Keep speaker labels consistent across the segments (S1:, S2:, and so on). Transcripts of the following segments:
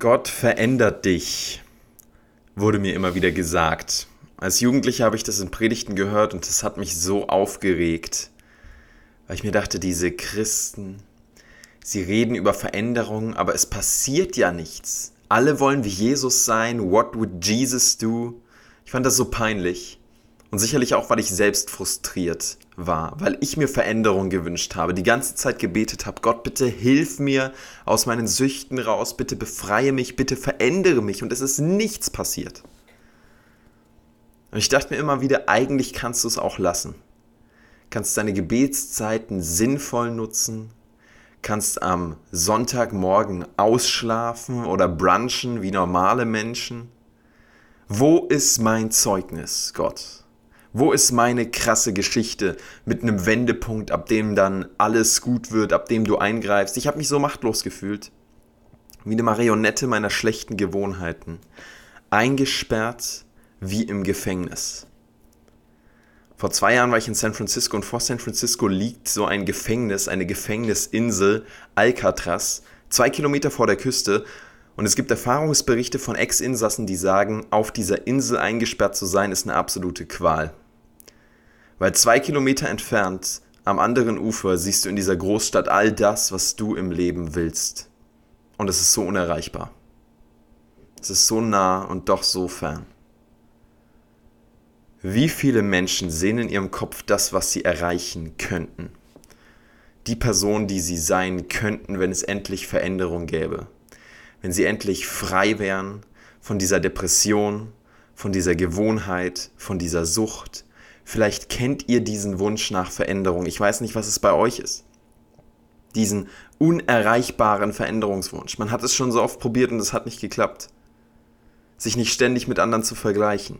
S1: Gott verändert dich, wurde mir immer wieder gesagt. Als Jugendlicher habe ich das in Predigten gehört und das hat mich so aufgeregt, weil ich mir dachte, diese Christen, sie reden über Veränderungen, aber es passiert ja nichts. Alle wollen wie Jesus sein. What would Jesus do? Ich fand das so peinlich. Und sicherlich auch, weil ich selbst frustriert war, weil ich mir Veränderung gewünscht habe, die ganze Zeit gebetet habe, Gott, bitte hilf mir aus meinen Süchten raus, bitte befreie mich, bitte verändere mich und es ist nichts passiert. Und ich dachte mir immer wieder, eigentlich kannst du es auch lassen. Kannst deine Gebetszeiten sinnvoll nutzen, kannst am Sonntagmorgen ausschlafen oder brunchen wie normale Menschen. Wo ist mein Zeugnis, Gott? Wo ist meine krasse Geschichte mit einem Wendepunkt, ab dem dann alles gut wird, ab dem du eingreifst? Ich habe mich so machtlos gefühlt, wie eine Marionette meiner schlechten Gewohnheiten, eingesperrt wie im Gefängnis. Vor zwei Jahren war ich in San Francisco und vor San Francisco liegt so ein Gefängnis, eine Gefängnisinsel, Alcatraz, zwei Kilometer vor der Küste und es gibt Erfahrungsberichte von Ex-Insassen, die sagen, auf dieser Insel eingesperrt zu sein, ist eine absolute Qual. Weil zwei Kilometer entfernt, am anderen Ufer, siehst du in dieser Großstadt all das, was du im Leben willst. Und es ist so unerreichbar. Es ist so nah und doch so fern. Wie viele Menschen sehen in ihrem Kopf das, was sie erreichen könnten? Die Person, die sie sein könnten, wenn es endlich Veränderung gäbe wenn sie endlich frei wären von dieser Depression, von dieser Gewohnheit, von dieser Sucht. Vielleicht kennt ihr diesen Wunsch nach Veränderung. Ich weiß nicht, was es bei euch ist. Diesen unerreichbaren Veränderungswunsch. Man hat es schon so oft probiert und es hat nicht geklappt. Sich nicht ständig mit anderen zu vergleichen.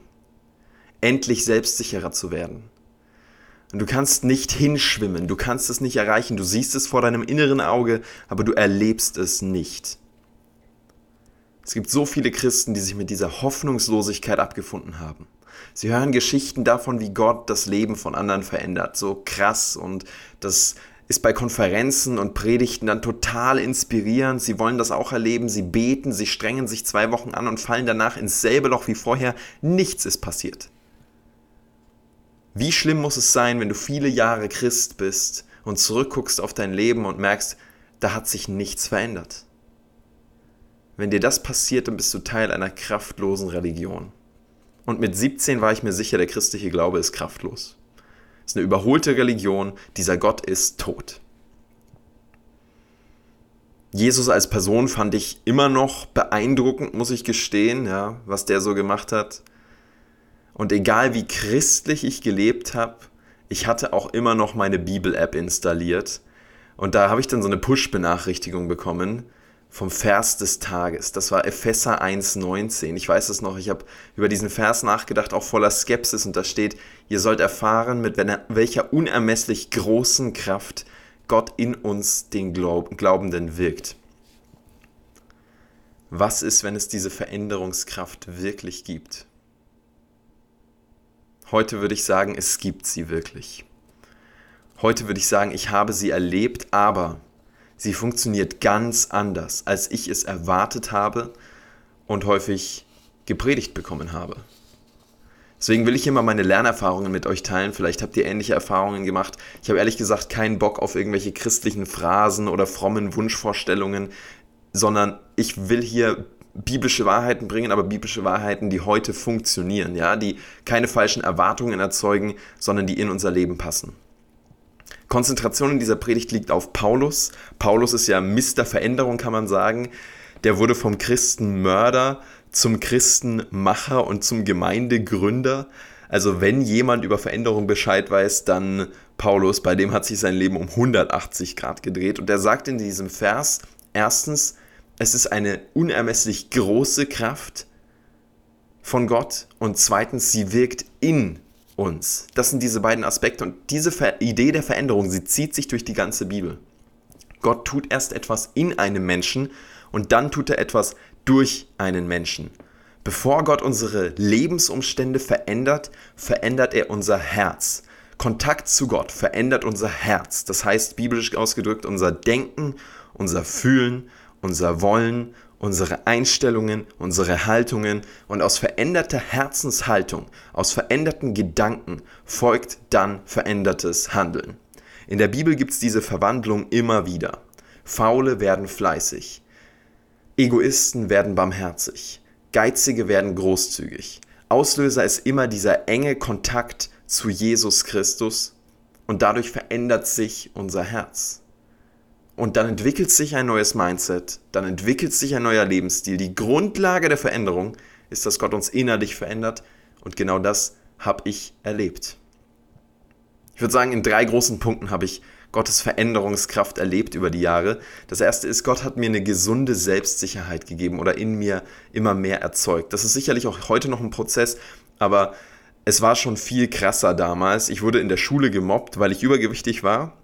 S1: Endlich selbstsicherer zu werden. Und du kannst nicht hinschwimmen, du kannst es nicht erreichen, du siehst es vor deinem inneren Auge, aber du erlebst es nicht. Es gibt so viele Christen, die sich mit dieser Hoffnungslosigkeit abgefunden haben. Sie hören Geschichten davon, wie Gott das Leben von anderen verändert. So krass und das ist bei Konferenzen und Predigten dann total inspirierend. Sie wollen das auch erleben. Sie beten, sie strengen sich zwei Wochen an und fallen danach ins selbe Loch wie vorher. Nichts ist passiert. Wie schlimm muss es sein, wenn du viele Jahre Christ bist und zurückguckst auf dein Leben und merkst, da hat sich nichts verändert. Wenn dir das passiert, dann bist du Teil einer kraftlosen Religion. Und mit 17 war ich mir sicher, der christliche Glaube ist kraftlos. Ist eine überholte Religion, dieser Gott ist tot. Jesus als Person fand ich immer noch beeindruckend, muss ich gestehen, ja, was der so gemacht hat. Und egal wie christlich ich gelebt habe, ich hatte auch immer noch meine Bibel-App installiert. Und da habe ich dann so eine Push-Benachrichtigung bekommen, vom Vers des Tages. Das war Epheser 1,19. Ich weiß es noch, ich habe über diesen Vers nachgedacht, auch voller Skepsis. Und da steht, ihr sollt erfahren, mit welcher unermesslich großen Kraft Gott in uns, den Glaubenden, wirkt. Was ist, wenn es diese Veränderungskraft wirklich gibt? Heute würde ich sagen, es gibt sie wirklich. Heute würde ich sagen, ich habe sie erlebt, aber Sie funktioniert ganz anders, als ich es erwartet habe und häufig gepredigt bekommen habe. Deswegen will ich hier mal meine Lernerfahrungen mit euch teilen. Vielleicht habt ihr ähnliche Erfahrungen gemacht. Ich habe ehrlich gesagt keinen Bock auf irgendwelche christlichen Phrasen oder frommen Wunschvorstellungen, sondern ich will hier biblische Wahrheiten bringen, aber biblische Wahrheiten, die heute funktionieren, ja, die keine falschen Erwartungen erzeugen, sondern die in unser Leben passen. Konzentration in dieser Predigt liegt auf Paulus. Paulus ist ja Mister Veränderung, kann man sagen. Der wurde vom Christenmörder zum Christenmacher und zum Gemeindegründer. Also wenn jemand über Veränderung Bescheid weiß, dann Paulus, bei dem hat sich sein Leben um 180 Grad gedreht. Und er sagt in diesem Vers, erstens, es ist eine unermesslich große Kraft von Gott und zweitens, sie wirkt in uns. Das sind diese beiden Aspekte. Und diese Idee der Veränderung, sie zieht sich durch die ganze Bibel. Gott tut erst etwas in einem Menschen und dann tut er etwas durch einen Menschen. Bevor Gott unsere Lebensumstände verändert, verändert er unser Herz. Kontakt zu Gott verändert unser Herz. Das heißt, biblisch ausgedrückt, unser Denken, unser Fühlen, unser Wollen, unsere Einstellungen, unsere Haltungen und aus veränderter Herzenshaltung, aus veränderten Gedanken folgt dann verändertes Handeln. In der Bibel gibt es diese Verwandlung immer wieder. Faule werden fleißig, Egoisten werden barmherzig, Geizige werden großzügig. Auslöser ist immer dieser enge Kontakt zu Jesus Christus und dadurch verändert sich unser Herz. Und dann entwickelt sich ein neues Mindset, dann entwickelt sich ein neuer Lebensstil. Die Grundlage der Veränderung ist, dass Gott uns innerlich verändert und genau das habe ich erlebt. Ich würde sagen, in drei großen Punkten habe ich Gottes Veränderungskraft erlebt über die Jahre. Das erste ist, Gott hat mir eine gesunde Selbstsicherheit gegeben oder in mir immer mehr erzeugt. Das ist sicherlich auch heute noch ein Prozess, aber es war schon viel krasser damals. Ich wurde in der Schule gemobbt, weil ich übergewichtig war,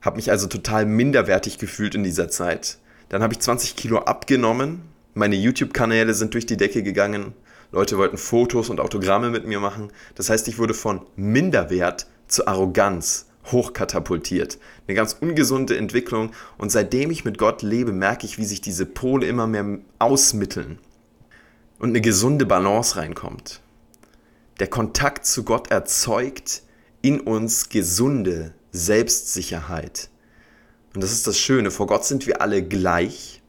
S1: habe mich also total minderwertig gefühlt in dieser Zeit. Dann habe ich 20 Kilo abgenommen, meine YouTube-Kanäle sind durch die Decke gegangen, Leute wollten Fotos und Autogramme mit mir machen. Das heißt, ich wurde von Minderwert zur Arroganz hochkatapultiert. Eine ganz ungesunde Entwicklung und seitdem ich mit Gott lebe, merke ich, wie sich diese Pole immer mehr ausmitteln und eine gesunde Balance reinkommt. Der Kontakt zu Gott erzeugt in uns gesunde Selbstsicherheit. Und das ist das Schöne, vor Gott sind wir alle gleich,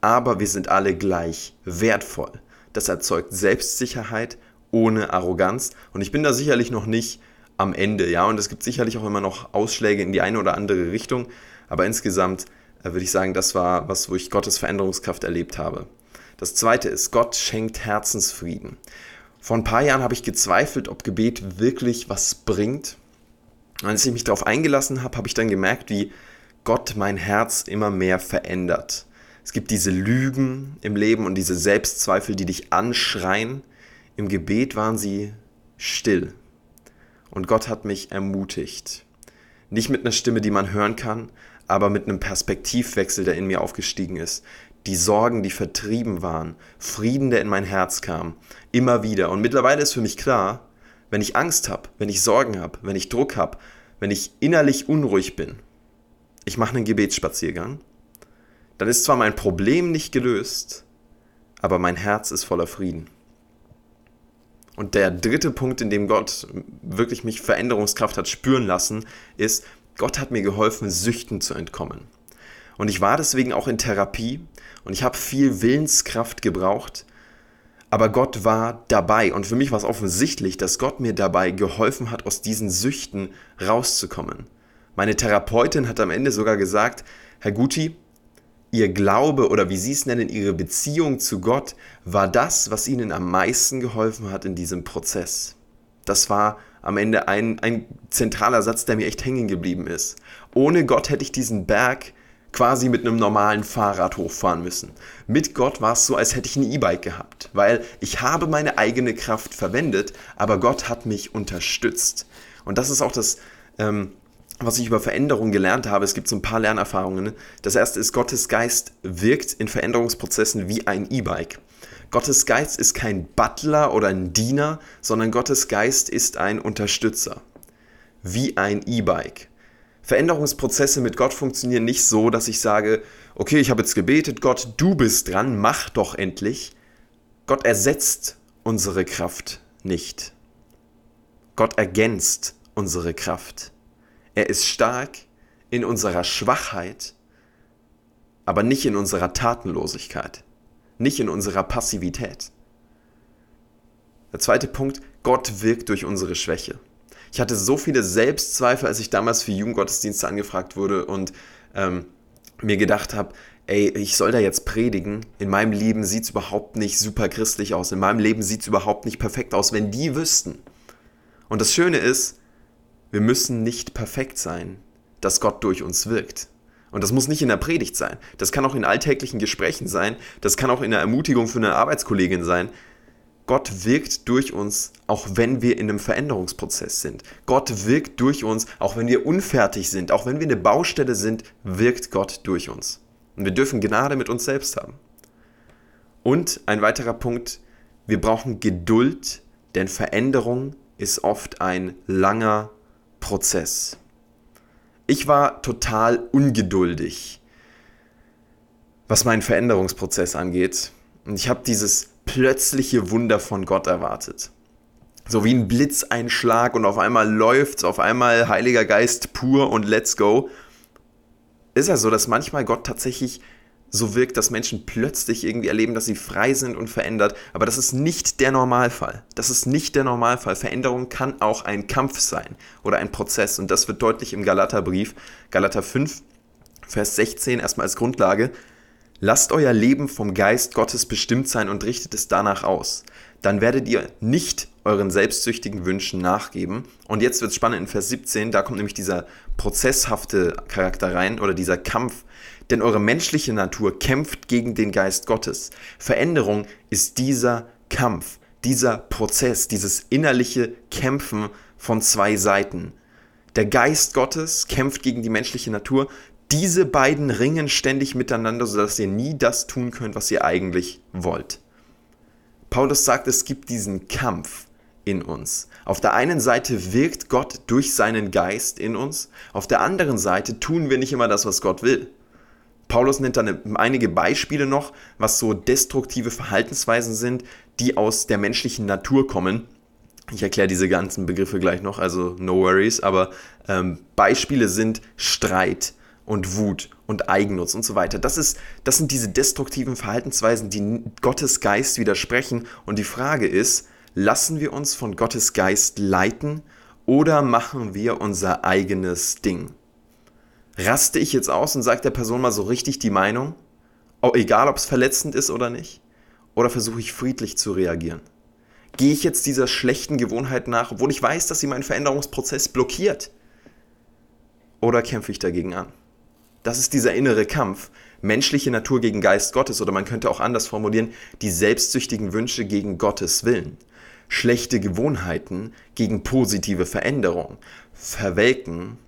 S1: aber wir sind alle gleich wertvoll. Das erzeugt Selbstsicherheit ohne Arroganz und ich bin da sicherlich noch nicht am Ende, ja. Und es gibt sicherlich auch immer noch Ausschläge in die eine oder andere Richtung. Aber insgesamt äh, würde ich sagen, das war was, wo ich Gottes Veränderungskraft erlebt habe. Das zweite ist, Gott schenkt Herzensfrieden. Vor ein paar Jahren habe ich gezweifelt, ob Gebet wirklich was bringt. Und als ich mich darauf eingelassen habe, habe ich dann gemerkt, wie Gott mein Herz immer mehr verändert. Es gibt diese Lügen im Leben und diese Selbstzweifel, die dich anschreien. Im Gebet waren sie still. Und Gott hat mich ermutigt. Nicht mit einer Stimme, die man hören kann, aber mit einem Perspektivwechsel, der in mir aufgestiegen ist. Die Sorgen, die vertrieben waren, Frieden, der in mein Herz kam, immer wieder. Und mittlerweile ist für mich klar, wenn ich Angst habe, wenn ich Sorgen habe, wenn ich Druck habe, wenn ich innerlich unruhig bin, ich mache einen Gebetsspaziergang, dann ist zwar mein Problem nicht gelöst, aber mein Herz ist voller Frieden. Und der dritte Punkt, in dem Gott wirklich mich Veränderungskraft hat spüren lassen, ist, Gott hat mir geholfen, Süchten zu entkommen. Und ich war deswegen auch in Therapie und ich habe viel Willenskraft gebraucht, aber Gott war dabei. Und für mich war es offensichtlich, dass Gott mir dabei geholfen hat, aus diesen Süchten rauszukommen. Meine Therapeutin hat am Ende sogar gesagt, Herr Guti, ihr Glaube oder wie Sie es nennen, ihre Beziehung zu Gott war das, was ihnen am meisten geholfen hat in diesem Prozess. Das war am Ende ein, ein zentraler Satz, der mir echt hängen geblieben ist. Ohne Gott hätte ich diesen Berg quasi mit einem normalen Fahrrad hochfahren müssen. Mit Gott war es so, als hätte ich ein E-Bike gehabt, weil ich habe meine eigene Kraft verwendet, aber Gott hat mich unterstützt. Und das ist auch das, ähm, was ich über Veränderung gelernt habe, es gibt so ein paar Lernerfahrungen. Das erste ist, Gottes Geist wirkt in Veränderungsprozessen wie ein E-Bike. Gottes Geist ist kein Butler oder ein Diener, sondern Gottes Geist ist ein Unterstützer. Wie ein E-Bike. Veränderungsprozesse mit Gott funktionieren nicht so, dass ich sage, okay, ich habe jetzt gebetet, Gott, du bist dran, mach doch endlich. Gott ersetzt unsere Kraft nicht. Gott ergänzt unsere Kraft. Er ist stark in unserer Schwachheit, aber nicht in unserer Tatenlosigkeit, nicht in unserer Passivität. Der zweite Punkt, Gott wirkt durch unsere Schwäche. Ich hatte so viele Selbstzweifel, als ich damals für Jugendgottesdienste angefragt wurde und ähm, mir gedacht habe, ey, ich soll da jetzt predigen. In meinem Leben sieht es überhaupt nicht super christlich aus. In meinem Leben sieht es überhaupt nicht perfekt aus, wenn die wüssten. Und das Schöne ist, wir müssen nicht perfekt sein, dass Gott durch uns wirkt. Und das muss nicht in der Predigt sein. Das kann auch in alltäglichen Gesprächen sein. Das kann auch in der Ermutigung für eine Arbeitskollegin sein. Gott wirkt durch uns, auch wenn wir in einem Veränderungsprozess sind. Gott wirkt durch uns, auch wenn wir unfertig sind, auch wenn wir eine Baustelle sind, wirkt Gott durch uns. Und wir dürfen Gnade mit uns selbst haben. Und ein weiterer Punkt, wir brauchen Geduld, denn Veränderung ist oft ein langer Prozess. Ich war total ungeduldig. was meinen Veränderungsprozess angeht. Und ich habe dieses plötzliche Wunder von Gott erwartet. So wie ein Blitzeinschlag und auf einmal läuft's, auf einmal Heiliger Geist pur und let's go. Ist ja so, dass manchmal Gott tatsächlich so wirkt, dass Menschen plötzlich irgendwie erleben, dass sie frei sind und verändert. Aber das ist nicht der Normalfall. Das ist nicht der Normalfall. Veränderung kann auch ein Kampf sein oder ein Prozess. Und das wird deutlich im Galaterbrief, Galater 5, Vers 16, erstmal als Grundlage. Lasst euer Leben vom Geist Gottes bestimmt sein und richtet es danach aus. Dann werdet ihr nicht euren selbstsüchtigen Wünschen nachgeben. Und jetzt wird es spannend in Vers 17, da kommt nämlich dieser prozesshafte Charakter rein oder dieser Kampf. Denn eure menschliche Natur kämpft gegen den Geist Gottes. Veränderung ist dieser Kampf, dieser Prozess, dieses innerliche Kämpfen von zwei Seiten. Der Geist Gottes kämpft gegen die menschliche Natur, diese beiden ringen ständig miteinander, sodass ihr nie das tun könnt, was ihr eigentlich wollt. Paulus sagt, es gibt diesen Kampf in uns. Auf der einen Seite wirkt Gott durch seinen Geist in uns, auf der anderen Seite tun wir nicht immer das, was Gott will. Paulus nennt dann einige Beispiele noch, was so destruktive Verhaltensweisen sind, die aus der menschlichen Natur kommen. Ich erkläre diese ganzen Begriffe gleich noch, also no worries, aber ähm, Beispiele sind Streit, und Wut und Eigennutz und so weiter. Das, ist, das sind diese destruktiven Verhaltensweisen, die Gottes Geist widersprechen. Und die Frage ist, lassen wir uns von Gottes Geist leiten oder machen wir unser eigenes Ding? Raste ich jetzt aus und sage der Person mal so richtig die Meinung? Egal, ob es verletzend ist oder nicht? Oder versuche ich friedlich zu reagieren? Gehe ich jetzt dieser schlechten Gewohnheit nach, obwohl ich weiß, dass sie meinen Veränderungsprozess blockiert? Oder kämpfe ich dagegen an? Das ist dieser innere Kampf. Menschliche Natur gegen Geist Gottes oder man könnte auch anders formulieren, die selbstsüchtigen Wünsche gegen Gottes Willen. Schlechte Gewohnheiten gegen positive Veränderung. Verwelken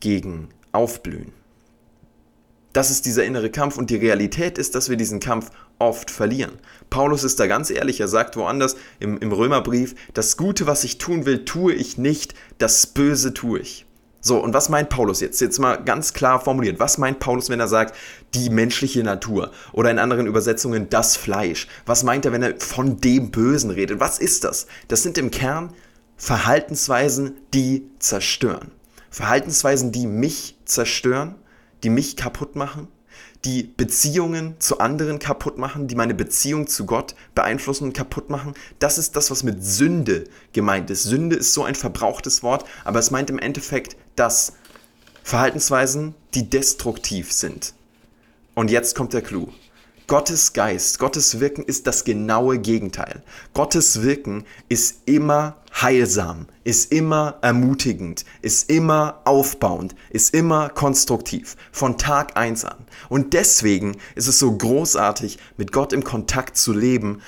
S1: gegen Aufblühen. Das ist dieser innere Kampf und die Realität ist, dass wir diesen Kampf oft verlieren. Paulus ist da ganz ehrlich, er sagt woanders im, im Römerbrief, das Gute, was ich tun will, tue ich nicht, das Böse tue ich. So, und was meint Paulus jetzt? Jetzt mal ganz klar formuliert. Was meint Paulus, wenn er sagt, die menschliche Natur? Oder in anderen Übersetzungen das Fleisch? Was meint er, wenn er von dem Bösen redet? Was ist das? Das sind im Kern Verhaltensweisen, die zerstören. Verhaltensweisen, die mich zerstören, die mich kaputt machen, die Beziehungen zu anderen kaputt machen, die meine Beziehung zu Gott beeinflussen und kaputt machen. Das ist das, was mit Sünde gemeint ist. Sünde ist so ein verbrauchtes Wort, aber es meint im Endeffekt das Verhaltensweisen, die destruktiv sind. Und jetzt kommt der Clou. Gottes Geist, Gottes Wirken ist das genaue Gegenteil. Gottes Wirken ist immer heilsam, ist immer ermutigend, ist immer aufbauend, ist immer konstruktiv, von Tag eins an. Und deswegen ist es so großartig, mit Gott im Kontakt zu leben,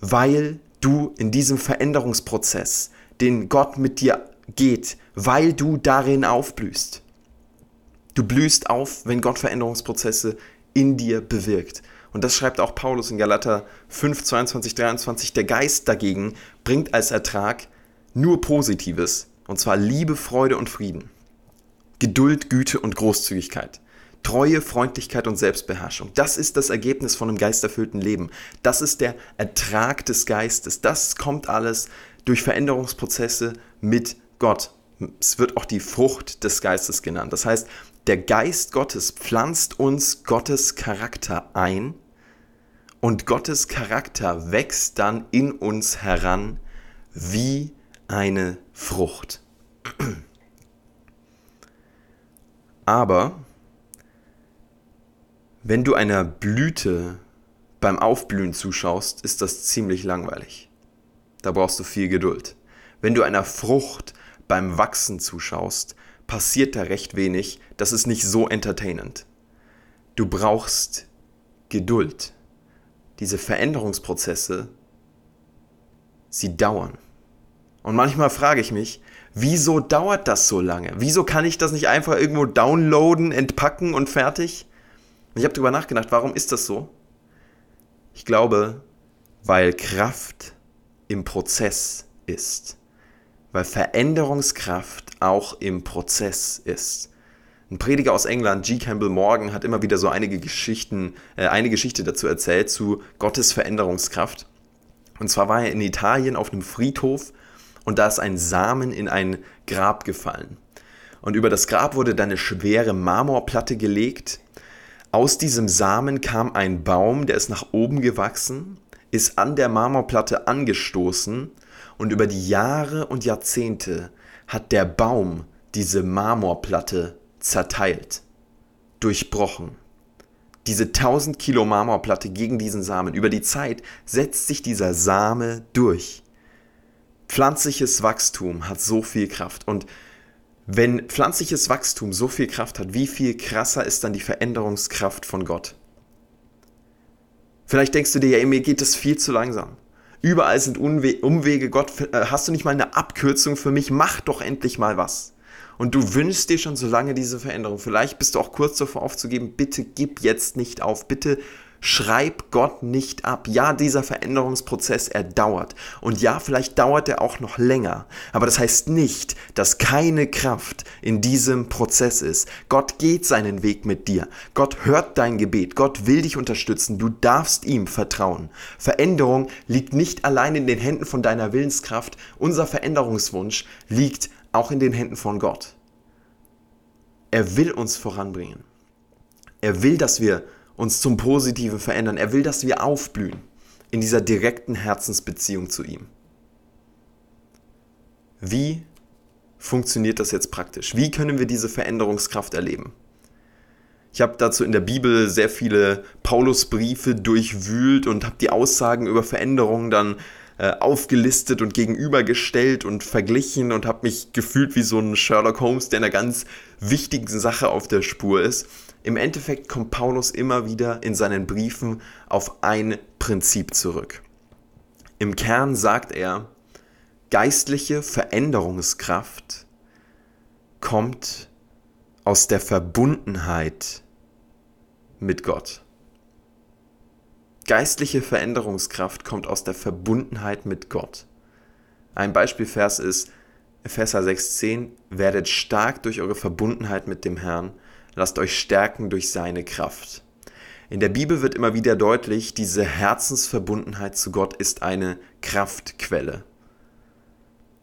S1: weil du in diesem Veränderungsprozess, den Gott mit dir geht, weil du darin aufblühst. Du blühst auf, wenn Gott Veränderungsprozesse in dir bewirkt. Und das schreibt auch Paulus in Galater 5, 22, 23. Der Geist dagegen bringt als Ertrag nur Positives, und zwar Liebe, Freude und Frieden, Geduld, Güte und Großzügigkeit, Treue, Freundlichkeit und Selbstbeherrschung. Das ist das Ergebnis von einem geisterfüllten Leben. Das ist der Ertrag des Geistes. Das kommt alles durch Veränderungsprozesse mit Gott. Es wird auch die Frucht des Geistes genannt. Das heißt, der Geist Gottes pflanzt uns Gottes Charakter ein und Gottes Charakter wächst dann in uns heran wie eine Frucht. Aber wenn du einer Blüte beim Aufblühen zuschaust, ist das ziemlich langweilig. Da brauchst du viel Geduld. Wenn du einer Frucht beim Wachsen zuschaust, passiert da recht wenig. Das ist nicht so entertainend. Du brauchst Geduld diese Veränderungsprozesse, sie dauern. Und manchmal frage ich mich, wieso dauert das so lange? Wieso kann ich das nicht einfach irgendwo downloaden, entpacken und fertig? Und ich habe darüber nachgedacht, warum ist das so? Ich glaube, weil Kraft im Prozess ist. Weil Veränderungskraft auch im Prozess ist. Ein Prediger aus England, G. Campbell Morgan, hat immer wieder so einige Geschichten, äh, eine Geschichte dazu erzählt, zu Gottes Veränderungskraft. Und zwar war er in Italien auf einem Friedhof und da ist ein Samen in ein Grab gefallen. Und über das Grab wurde dann eine schwere Marmorplatte gelegt. Aus diesem Samen kam ein Baum, der ist nach oben gewachsen, ist an der Marmorplatte angestoßen und über die Jahre und Jahrzehnte hat der Baum diese Marmorplatte zerteilt, durchbrochen. Diese 1000 Kilo Marmorplatte gegen diesen Samen. Über die Zeit setzt sich dieser Same durch. Pflanzliches Wachstum hat so viel Kraft. Und wenn pflanzliches Wachstum so viel Kraft hat, wie viel krasser ist dann die Veränderungskraft von Gott? Vielleicht denkst du dir, ja, mir geht es viel zu langsam. Überall sind Umwege. Gott, äh, hast du nicht mal eine Abkürzung für mich? Mach doch endlich mal was. Und du wünschst dir schon so lange diese Veränderung. Vielleicht bist du auch kurz davor aufzugeben. Bitte gib jetzt nicht auf. Bitte schreib Gott nicht ab. Ja, dieser Veränderungsprozess, er dauert. Und ja, vielleicht dauert er auch noch länger. Aber das heißt nicht, dass keine Kraft in diesem Prozess ist. Gott geht seinen Weg mit dir. Gott hört dein Gebet. Gott will dich unterstützen. Du darfst ihm vertrauen. Veränderung liegt nicht allein in den Händen von deiner Willenskraft. Unser Veränderungswunsch liegt auch in den Händen von Gott. Er will uns voranbringen. Er will, dass wir uns zum Positiven verändern. Er will, dass wir aufblühen in dieser direkten Herzensbeziehung zu ihm. Wie funktioniert das jetzt praktisch? Wie können wir diese Veränderungskraft erleben? Ich habe dazu in der Bibel sehr viele Paulusbriefe durchwühlt und habe die Aussagen über Veränderungen dann äh, aufgelistet und gegenübergestellt und verglichen und habe mich gefühlt wie so ein Sherlock Holmes, der einer ganz wichtigen Sache auf der Spur ist. Im Endeffekt kommt Paulus immer wieder in seinen Briefen auf ein Prinzip zurück. Im Kern sagt er, geistliche Veränderungskraft kommt aus der Verbundenheit mit Gott. Geistliche Veränderungskraft kommt aus der Verbundenheit mit Gott. Ein Beispielvers ist Epheser 6,10: Werdet stark durch eure Verbundenheit mit dem Herrn, lasst euch stärken durch seine Kraft. In der Bibel wird immer wieder deutlich, diese Herzensverbundenheit zu Gott ist eine Kraftquelle.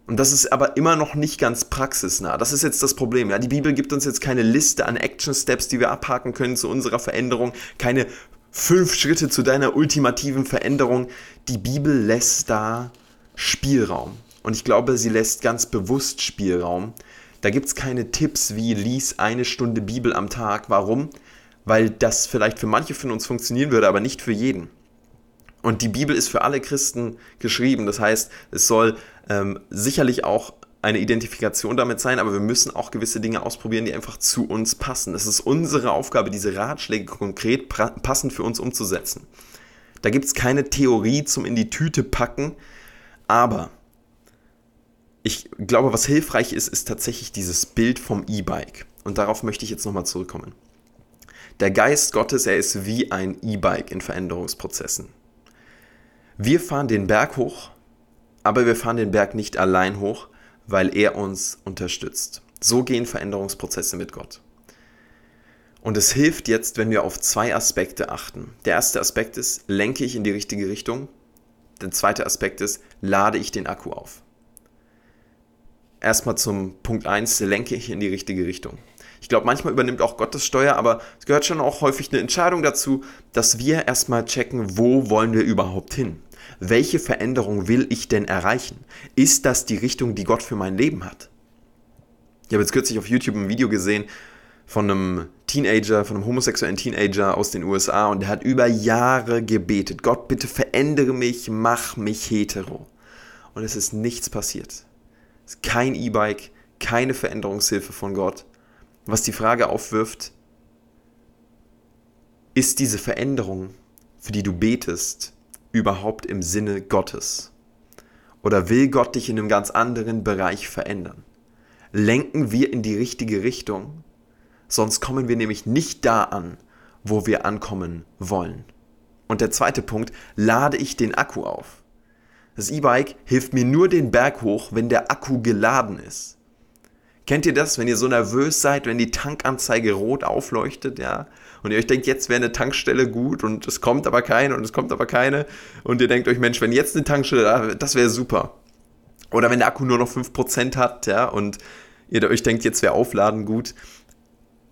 S1: Und das ist aber immer noch nicht ganz praxisnah. Das ist jetzt das Problem. Ja, die Bibel gibt uns jetzt keine Liste an Action Steps, die wir abhaken können zu unserer Veränderung, keine fünf Schritte zu deiner ultimativen Veränderung. Die Bibel lässt da Spielraum. Und ich glaube, sie lässt ganz bewusst Spielraum. Da gibt es keine Tipps wie lies eine Stunde Bibel am Tag. Warum? Weil das vielleicht für manche von uns funktionieren würde, aber nicht für jeden. Und die Bibel ist für alle Christen geschrieben. Das heißt, es soll ähm, sicherlich auch eine Identifikation damit sein, aber wir müssen auch gewisse Dinge ausprobieren, die einfach zu uns passen. Es ist unsere Aufgabe, diese Ratschläge konkret passend für uns umzusetzen. Da gibt es keine Theorie zum in die Tüte packen, aber ich glaube, was hilfreich ist, ist tatsächlich dieses Bild vom E-Bike. Und darauf möchte ich jetzt nochmal zurückkommen. Der Geist Gottes, er ist wie ein E-Bike in Veränderungsprozessen. Wir fahren den Berg hoch, aber wir fahren den Berg nicht allein hoch, weil er uns unterstützt. So gehen Veränderungsprozesse mit Gott. Und es hilft jetzt, wenn wir auf zwei Aspekte achten. Der erste Aspekt ist, lenke ich in die richtige Richtung. Der zweite Aspekt ist, lade ich den Akku auf. Erstmal zum Punkt 1, lenke ich in die richtige Richtung. Ich glaube, manchmal übernimmt auch Gott das Steuer, aber es gehört schon auch häufig eine Entscheidung dazu, dass wir erstmal checken, wo wollen wir überhaupt hin? Welche Veränderung will ich denn erreichen? Ist das die Richtung, die Gott für mein Leben hat? Ich habe jetzt kürzlich auf YouTube ein Video gesehen von einem Teenager, von einem homosexuellen Teenager aus den USA und der hat über Jahre gebetet, Gott, bitte verändere mich, mach mich hetero. Und es ist nichts passiert. Es ist kein E-Bike, keine Veränderungshilfe von Gott. Was die Frage aufwirft, ist diese Veränderung, für die du betest, überhaupt im Sinne Gottes? Oder will Gott dich in einem ganz anderen Bereich verändern? Lenken wir in die richtige Richtung? Sonst kommen wir nämlich nicht da an, wo wir ankommen wollen. Und der zweite Punkt, lade ich den Akku auf? Das E-Bike hilft mir nur den Berg hoch, wenn der Akku geladen ist. Kennt ihr das, wenn ihr so nervös seid, wenn die Tankanzeige rot aufleuchtet, ja? Und ihr euch denkt, jetzt wäre eine Tankstelle gut und es kommt aber keine und es kommt aber keine. Und ihr denkt euch, Mensch, wenn jetzt eine Tankstelle, das wäre super. Oder wenn der Akku nur noch 5% hat, ja, und ihr euch denkt, jetzt wäre Aufladen gut.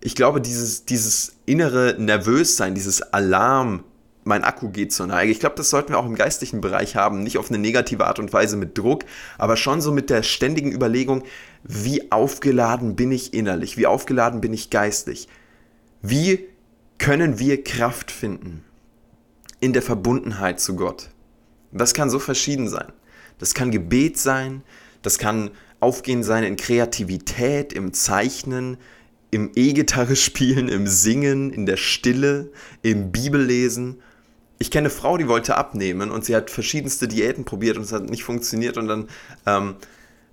S1: Ich glaube, dieses, dieses innere Nervössein, dieses Alarm, mein Akku geht zur Neige. Ich glaube, das sollten wir auch im geistlichen Bereich haben. Nicht auf eine negative Art und Weise mit Druck, aber schon so mit der ständigen Überlegung, wie aufgeladen bin ich innerlich, wie aufgeladen bin ich geistlich. Wie können wir Kraft finden in der Verbundenheit zu Gott? Das kann so verschieden sein. Das kann Gebet sein, das kann Aufgehen sein in Kreativität, im Zeichnen, im E-Gitarre spielen, im Singen, in der Stille, im Bibellesen ich kenne eine Frau, die wollte abnehmen und sie hat verschiedenste Diäten probiert und es hat nicht funktioniert und dann ähm,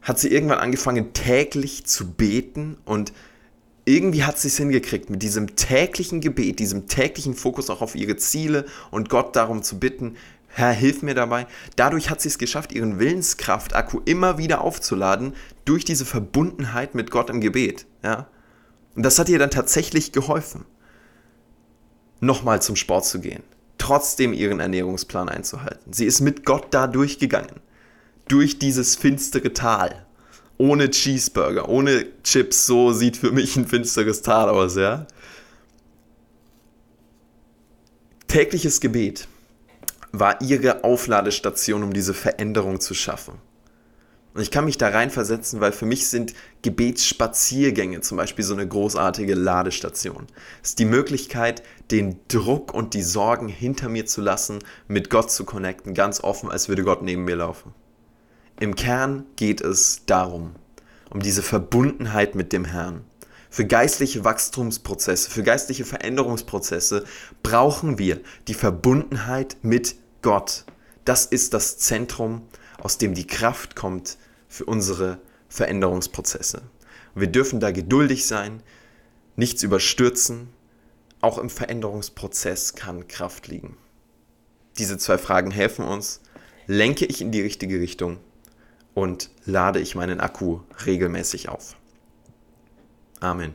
S1: hat sie irgendwann angefangen täglich zu beten und irgendwie hat sie es hingekriegt, mit diesem täglichen Gebet, diesem täglichen Fokus auch auf ihre Ziele und Gott darum zu bitten, Herr, hilf mir dabei. Dadurch hat sie es geschafft, ihren Willenskraft-Akku immer wieder aufzuladen durch diese Verbundenheit mit Gott im Gebet. Ja? Und das hat ihr dann tatsächlich geholfen, nochmal zum Sport zu gehen trotzdem ihren Ernährungsplan einzuhalten. Sie ist mit Gott da durchgegangen. Durch dieses finstere Tal. Ohne Cheeseburger, ohne Chips. So sieht für mich ein finsteres Tal aus, ja. Tägliches Gebet war ihre Aufladestation, um diese Veränderung zu schaffen. Und ich kann mich da reinversetzen, weil für mich sind Gebetsspaziergänge zum Beispiel so eine großartige Ladestation. Es ist die Möglichkeit, den Druck und die Sorgen hinter mir zu lassen, mit Gott zu connecten, ganz offen, als würde Gott neben mir laufen. Im Kern geht es darum, um diese Verbundenheit mit dem Herrn. Für geistliche Wachstumsprozesse, für geistliche Veränderungsprozesse brauchen wir die Verbundenheit mit Gott. Das ist das Zentrum, aus dem die Kraft kommt, für unsere Veränderungsprozesse. Und wir dürfen da geduldig sein, nichts überstürzen. Auch im Veränderungsprozess kann Kraft liegen. Diese zwei Fragen helfen uns. Lenke ich in die richtige Richtung und lade ich meinen Akku regelmäßig auf. Amen.